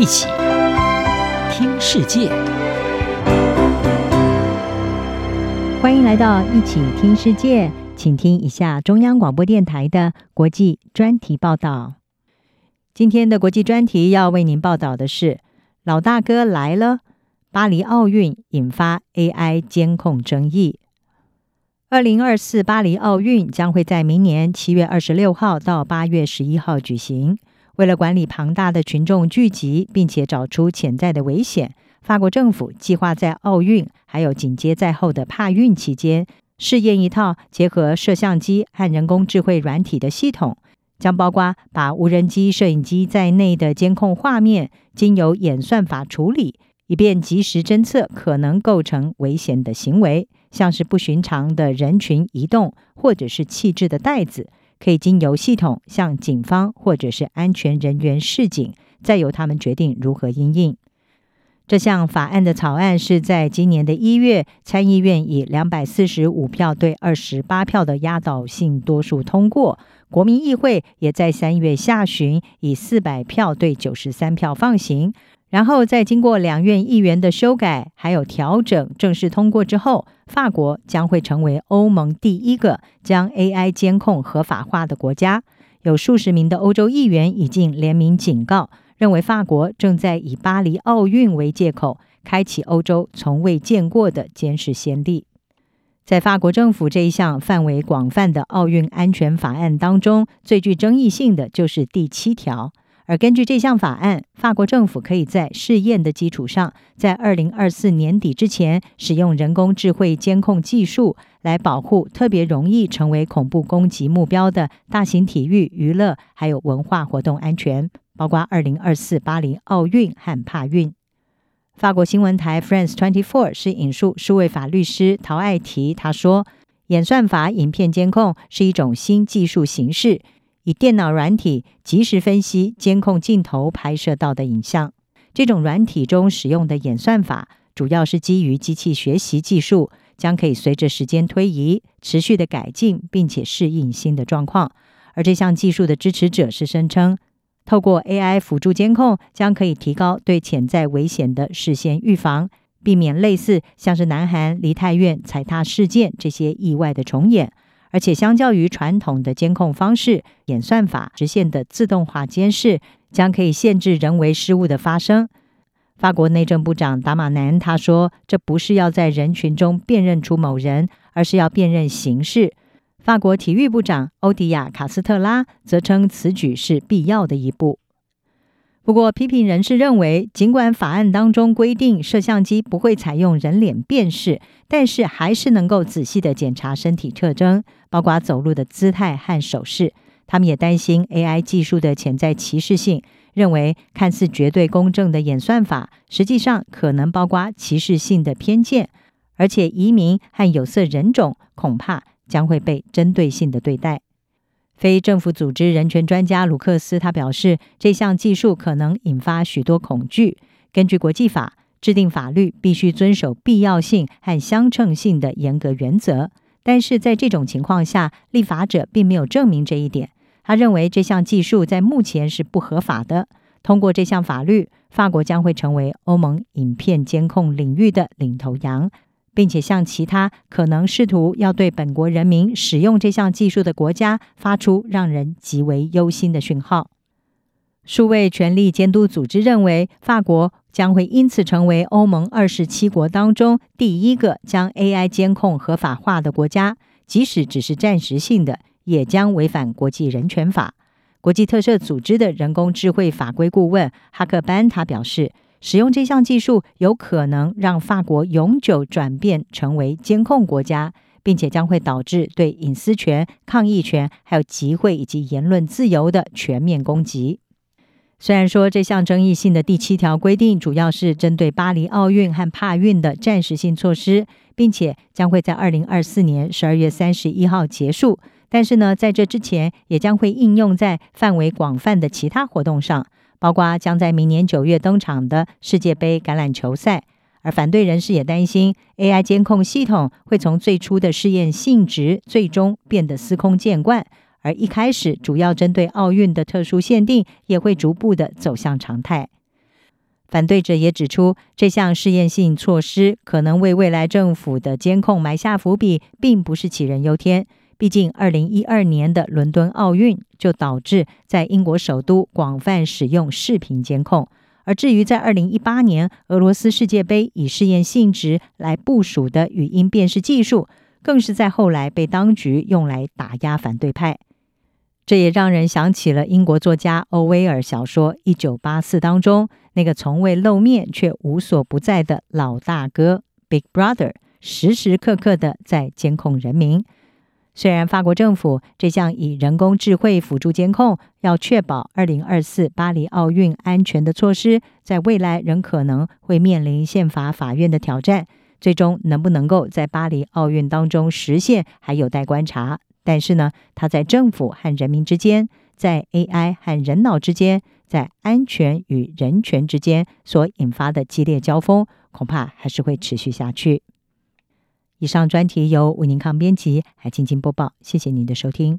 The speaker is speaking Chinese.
一起听世界，欢迎来到一起听世界，请听一下中央广播电台的国际专题报道。今天的国际专题要为您报道的是：老大哥来了，巴黎奥运引发 AI 监控争议。二零二四巴黎奥运将会在明年七月二十六号到八月十一号举行。为了管理庞大的群众聚集，并且找出潜在的危险，法国政府计划在奥运还有紧接在后的帕运期间，试验一套结合摄像机和人工智慧软体的系统，将包括把无人机、摄影机在内的监控画面，经由演算法处理，以便及时侦测可能构成危险的行为，像是不寻常的人群移动，或者是弃置的袋子。可以经由系统向警方或者是安全人员示警，再由他们决定如何应应。这项法案的草案是在今年的一月，参议院以两百四十五票对二十八票的压倒性多数通过，国民议会也在三月下旬以四百票对九十三票放行。然后在经过两院议员的修改还有调整，正式通过之后，法国将会成为欧盟第一个将 AI 监控合法化的国家。有数十名的欧洲议员已经联名警告，认为法国正在以巴黎奥运为借口，开启欧洲从未见过的监视先例。在法国政府这一项范围广泛的奥运安全法案当中，最具争议性的就是第七条。而根据这项法案，法国政府可以在试验的基础上，在二零二四年底之前，使用人工智慧监控技术来保护特别容易成为恐怖攻击目标的大型体育、娱乐还有文化活动安全，包括二零二四巴黎奥运和帕运。法国新闻台 France Twenty Four 是引述数位法律师陶爱提，他说：“演算法影片监控是一种新技术形式。”以电脑软体及时分析监控镜头拍摄到的影像，这种软体中使用的演算法主要是基于机器学习技术，将可以随着时间推移持续的改进，并且适应新的状况。而这项技术的支持者是声称，透过 AI 辅助监控，将可以提高对潜在危险的事先预防，避免类似像是南韩梨泰院踩踏事件这些意外的重演。而且，相较于传统的监控方式，演算法实现的自动化监视将可以限制人为失误的发生。法国内政部长达马南他说：“这不是要在人群中辨认出某人，而是要辨认形式。”法国体育部长欧迪亚卡斯特拉则称此举是必要的一步。不过，批评人士认为，尽管法案当中规定摄像机不会采用人脸辨识，但是还是能够仔细的检查身体特征，包括走路的姿态和手势。他们也担心 AI 技术的潜在歧视性，认为看似绝对公正的演算法，实际上可能包括歧视性的偏见，而且移民和有色人种恐怕将会被针对性的对待。非政府组织人权专家鲁克斯他表示，这项技术可能引发许多恐惧。根据国际法，制定法律必须遵守必要性和相称性的严格原则。但是在这种情况下，立法者并没有证明这一点。他认为这项技术在目前是不合法的。通过这项法律，法国将会成为欧盟影片监控领域的领头羊。并且向其他可能试图要对本国人民使用这项技术的国家发出让人极为忧心的讯号。数位权力监督组织认为，法国将会因此成为欧盟二十七国当中第一个将 AI 监控合法化的国家，即使只是暂时性的，也将违反国际人权法。国际特赦组织的人工智慧法规顾问哈克班他表示。使用这项技术有可能让法国永久转变成为监控国家，并且将会导致对隐私权、抗议权、还有集会以及言论自由的全面攻击。虽然说这项争议性的第七条规定主要是针对巴黎奥运和帕运的暂时性措施，并且将会在二零二四年十二月三十一号结束，但是呢，在这之前也将会应用在范围广泛的其他活动上。包括将在明年九月登场的世界杯橄榄球赛，而反对人士也担心 AI 监控系统会从最初的试验性质，最终变得司空见惯，而一开始主要针对奥运的特殊限定，也会逐步的走向常态。反对者也指出，这项试验性措施可能为未来政府的监控埋下伏笔，并不是杞人忧天。毕竟，二零一二年的伦敦奥运就导致在英国首都广泛使用视频监控，而至于在二零一八年俄罗斯世界杯以试验性质来部署的语音辨识技术，更是在后来被当局用来打压反对派。这也让人想起了英国作家欧威尔小说《一九八四》当中那个从未露面却无所不在的老大哥 Big Brother，时时刻刻的在监控人民。虽然法国政府这项以人工智慧辅助监控，要确保二零二四巴黎奥运安全的措施，在未来仍可能会面临宪法法院的挑战，最终能不能够在巴黎奥运当中实现，还有待观察。但是呢，它在政府和人民之间，在 AI 和人脑之间，在安全与人权之间所引发的激烈交锋，恐怕还是会持续下去。以上专题由为您康编辑，还静静播报，谢谢您的收听。